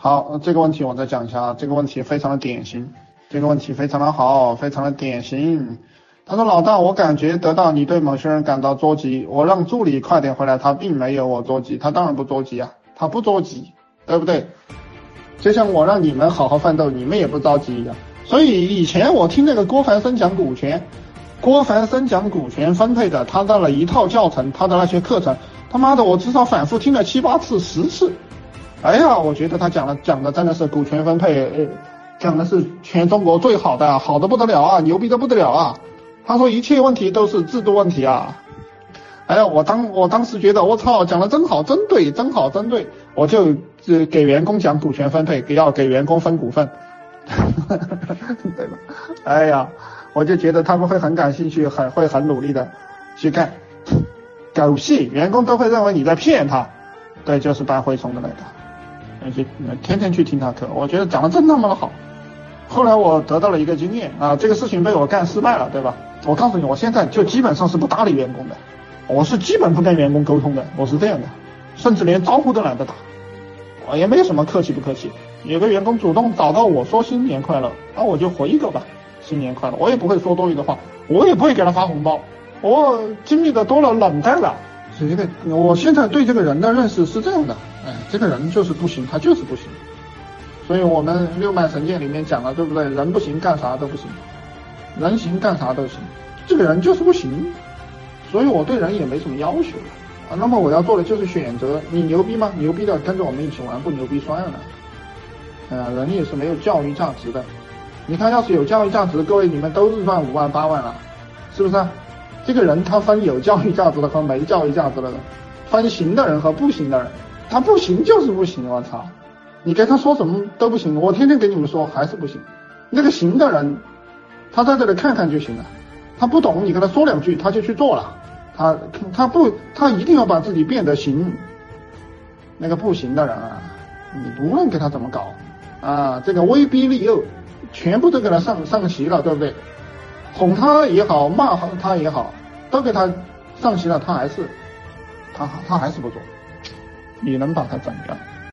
好，这个问题我再讲一下啊，这个问题非常的典型，这个问题非常的好，非常的典型。他说老大，我感觉得到你对某些人感到着急，我让助理快点回来，他并没有我着急，他当然不着急啊，他不着急，对不对？就像我让你们好好奋斗，你们也不着急一样。所以以前我听那个郭凡生讲股权，郭凡生讲股权分配的，他的了一套教程，他的那些课程，他妈的我至少反复听了七八次、十次。哎呀，我觉得他讲的讲的真的是股权分配，讲的是全中国最好的，好的不得了啊，牛逼的不得了啊。他说一切问题都是制度问题啊。哎呀，我当我当时觉得我操，讲的真好，真对，真好，真对，我就呃给员工讲股权分配，给要给员工分股份，对吧？哎呀，我就觉得他们会很感兴趣，很会很努力的去干，狗屁，员工都会认为你在骗他，对，就是搬蛔虫的那个，而且天天去听他课，我觉得讲的真他妈的好。后来我得到了一个经验啊，这个事情被我干失败了，对吧？我告诉你，我现在就基本上是不搭理员工的。我是基本不跟员工沟通的，我是这样的，甚至连招呼都懒得打，我也没什么客气不客气。有个员工主动找到我说新年快乐，那我就回一个吧，新年快乐。我也不会说多余的话，我也不会给他发红包。我经历的多了，冷淡了。是这个，我现在对这个人的认识是这样的，哎，这个人就是不行，他就是不行。所以我们六脉神剑里面讲了，对不对？人不行，干啥都不行；人行，干啥都行。这个人就是不行。所以我对人也没什么要求啊，那么我要做的就是选择你牛逼吗？牛逼的跟着我们一起玩，不牛逼算了。啊，人也是没有教育价值的。你看，要是有教育价值，各位你们都是赚五万八万了，是不是？这个人他分有教育价值的和没教育价值的人，分行的人和不行的人。他不行就是不行，我操！你跟他说什么都不行，我天天给你们说还是不行。那个行的人，他在这里看看就行了。他不懂，你跟他说两句，他就去做了。他他不，他一定要把自己变得行。那个不行的人啊，你不论给他怎么搞啊，这个威逼利诱，全部都给他上上席了，对不对？哄他也好，骂他也好，都给他上齐了，他还是他他还是不做。你能把他怎么样？